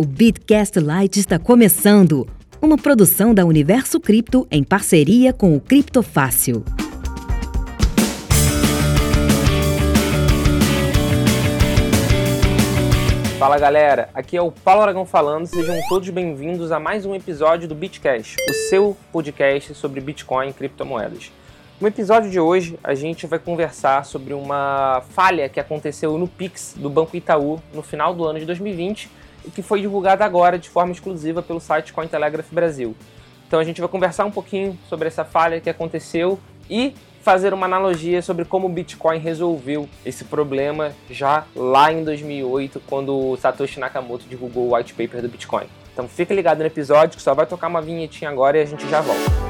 O Bitcast Lite está começando, uma produção da Universo Cripto em parceria com o Criptofácil. Fala galera, aqui é o Paulo Aragão falando, sejam todos bem-vindos a mais um episódio do Bitcast, o seu podcast sobre Bitcoin e criptomoedas. No episódio de hoje, a gente vai conversar sobre uma falha que aconteceu no Pix do Banco Itaú no final do ano de 2020 e que foi divulgada agora de forma exclusiva pelo site Cointelegraph Brasil. Então a gente vai conversar um pouquinho sobre essa falha que aconteceu e fazer uma analogia sobre como o Bitcoin resolveu esse problema já lá em 2008, quando o Satoshi Nakamoto divulgou o white paper do Bitcoin. Então fica ligado no episódio que só vai tocar uma vinhetinha agora e a gente já volta.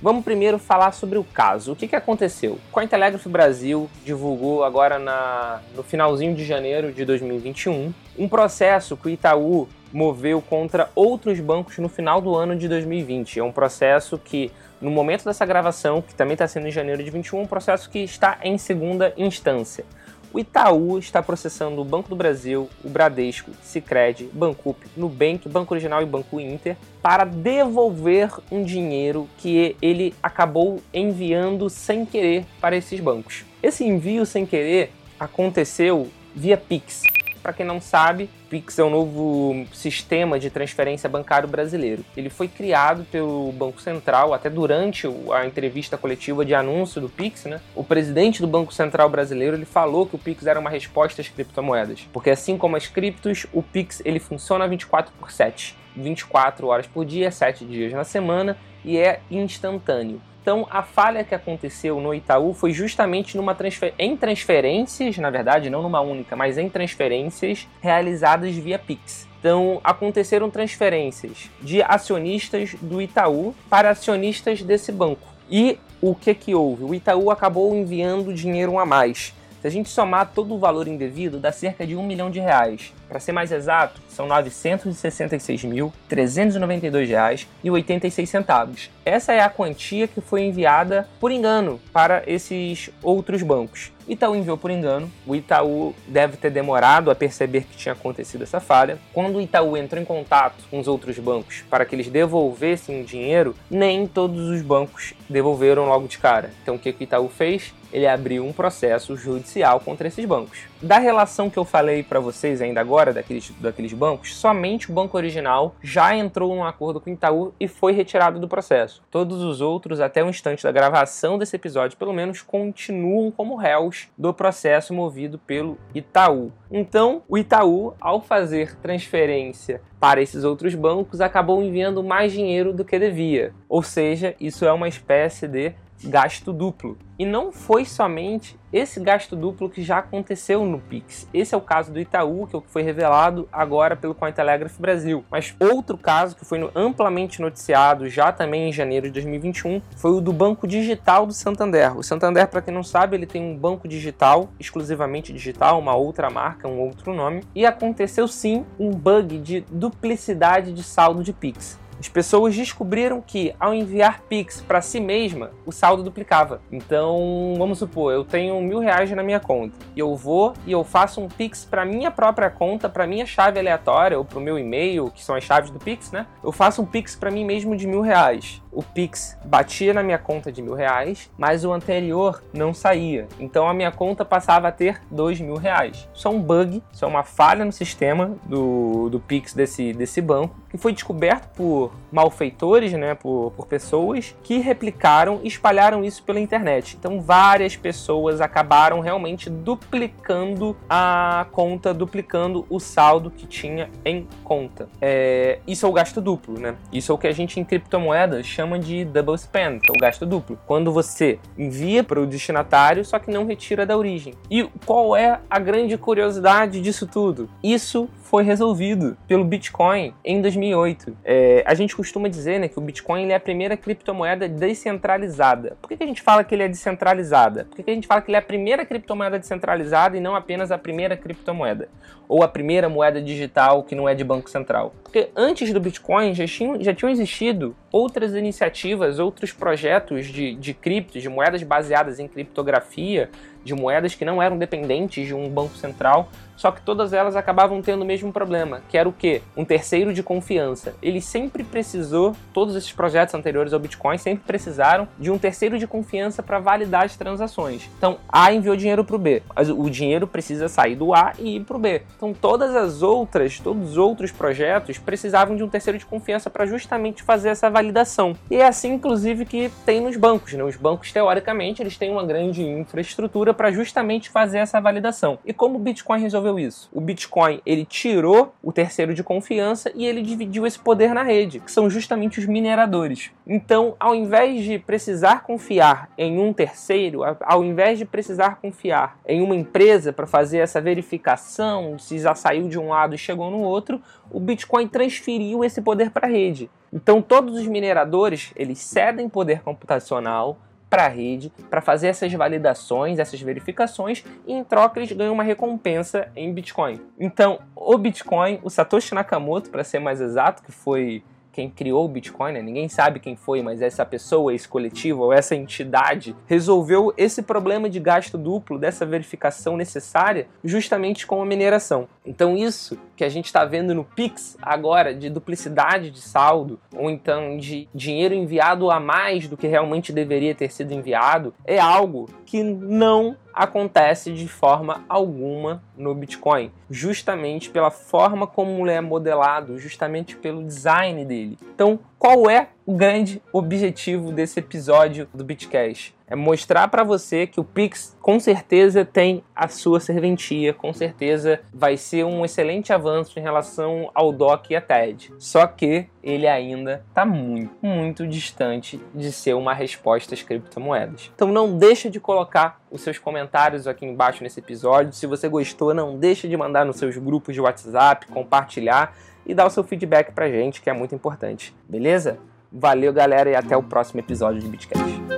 Vamos primeiro falar sobre o caso. O que, que aconteceu? Cointelegraph Brasil divulgou agora na, no finalzinho de janeiro de 2021 um processo que o Itaú moveu contra outros bancos no final do ano de 2020. É um processo que, no momento dessa gravação, que também está sendo em janeiro de 21, é um processo que está em segunda instância. O Itaú está processando o Banco do Brasil, o Bradesco, Sicredi, Bancup, Nubank, Banco Original e Banco Inter para devolver um dinheiro que ele acabou enviando sem querer para esses bancos. Esse envio sem querer aconteceu via Pix. Para quem não sabe, Pix é um novo sistema de transferência bancário brasileiro. Ele foi criado pelo Banco Central, até durante a entrevista coletiva de anúncio do Pix, né? O presidente do Banco Central brasileiro ele falou que o Pix era uma resposta às criptomoedas, porque assim como as criptos, o Pix ele funciona 24 por 7, 24 horas por dia, 7 dias na semana e é instantâneo. Então, a falha que aconteceu no Itaú foi justamente numa transfer... em transferências, na verdade, não numa única, mas em transferências realizadas via Pix. Então, aconteceram transferências de acionistas do Itaú para acionistas desse banco. E o que que houve? O Itaú acabou enviando dinheiro a mais. Se a gente somar todo o valor indevido, dá cerca de um milhão de reais. Para ser mais exato, são R$ 966.392,86. Essa é a quantia que foi enviada por engano para esses outros bancos. Itaú enviou por engano. O Itaú deve ter demorado a perceber que tinha acontecido essa falha. Quando o Itaú entrou em contato com os outros bancos para que eles devolvessem o dinheiro, nem todos os bancos devolveram logo de cara. Então o que o Itaú fez? Ele abriu um processo judicial contra esses bancos. Da relação que eu falei para vocês ainda agora, daqueles, daqueles bancos, somente o banco original já entrou num acordo com o Itaú e foi retirado do processo. Todos os outros, até o instante da gravação desse episódio, pelo menos, continuam como réus do processo movido pelo Itaú. Então, o Itaú, ao fazer transferência para esses outros bancos, acabou enviando mais dinheiro do que devia. Ou seja, isso é uma espécie de gasto duplo. E não foi somente esse gasto duplo que já aconteceu no Pix. Esse é o caso do Itaú, que é foi revelado agora pelo Cointelegraph Brasil. Mas outro caso que foi amplamente noticiado já também em janeiro de 2021 foi o do Banco Digital do Santander. O Santander, para quem não sabe, ele tem um banco digital, exclusivamente digital, uma outra marca, um outro nome. E aconteceu sim um bug de duplicidade de saldo de Pix. As pessoas descobriram que ao enviar Pix para si mesma, o saldo duplicava. Então, vamos supor, eu tenho mil reais na minha conta e eu vou e eu faço um Pix para minha própria conta, para minha chave aleatória ou para o meu e-mail, que são as chaves do Pix, né? Eu faço um Pix para mim mesmo de mil reais. O Pix batia na minha conta de mil reais, mas o anterior não saía. Então a minha conta passava a ter dois mil reais. Isso é um bug, isso é uma falha no sistema do, do Pix desse, desse banco, que foi descoberto por malfeitores, né, por, por pessoas que replicaram e espalharam isso pela internet. Então, várias pessoas acabaram realmente duplicando a conta, duplicando o saldo que tinha em conta. É, isso é o gasto duplo, né? Isso é o que a gente em criptomoedas chama de double spend, que é o gasto duplo. Quando você envia para o destinatário, só que não retira da origem. E qual é a grande curiosidade disso tudo? Isso foi resolvido pelo Bitcoin em 2008. É, a gente costuma dizer né, que o Bitcoin é a primeira criptomoeda descentralizada. Por que, que a gente fala que ele é descentralizada? Por que, que a gente fala que ele é a primeira criptomoeda descentralizada e não apenas a primeira criptomoeda? Ou a primeira moeda digital que não é de banco central? Porque antes do Bitcoin já tinham, já tinham existido outras iniciativas, outros projetos de, de criptos, de moedas baseadas em criptografia, de moedas que não eram dependentes de um banco central, só que todas elas acabavam tendo o mesmo problema, que era o quê? Um terceiro de confiança. Ele sempre precisou, todos esses projetos anteriores ao Bitcoin sempre precisaram de um terceiro de confiança para validar as transações. Então, A enviou dinheiro para o B, o dinheiro precisa sair do A e ir para o B. Então, todas as outras, todos os outros projetos precisavam de um terceiro de confiança para justamente fazer essa validação. E é assim, inclusive, que tem nos bancos. Né? Os bancos, teoricamente, eles têm uma grande infraestrutura para justamente fazer essa validação. E como o Bitcoin resolveu isso? O Bitcoin ele tirou o terceiro de confiança e ele dividiu esse poder na rede, que são justamente os mineradores. Então, ao invés de precisar confiar em um terceiro, ao invés de precisar confiar em uma empresa para fazer essa verificação se já saiu de um lado e chegou no outro, o Bitcoin transferiu esse poder para a rede. Então, todos os mineradores eles cedem poder computacional para a rede para fazer essas validações, essas verificações e em troca eles ganham uma recompensa em Bitcoin. Então, o Bitcoin, o Satoshi Nakamoto, para ser mais exato, que foi quem criou o Bitcoin, né? ninguém sabe quem foi, mas essa pessoa, esse coletivo ou essa entidade resolveu esse problema de gasto duplo, dessa verificação necessária, justamente com a mineração. Então, isso que a gente está vendo no Pix agora, de duplicidade de saldo, ou então de dinheiro enviado a mais do que realmente deveria ter sido enviado, é algo que não acontece de forma alguma no Bitcoin, justamente pela forma como ele é modelado, justamente pelo design dele. Então, qual é o grande objetivo desse episódio do Bitcash? É mostrar para você que o Pix com certeza tem a sua serventia, com certeza vai ser um excelente avanço em relação ao DOC e a TED. Só que ele ainda está muito, muito distante de ser uma resposta às criptomoedas. Então não deixa de colocar os seus comentários aqui embaixo nesse episódio. Se você gostou, não deixa de mandar nos seus grupos de WhatsApp, compartilhar e dar o seu feedback pra gente, que é muito importante. Beleza? Valeu, galera, e até o próximo episódio de Bitcast.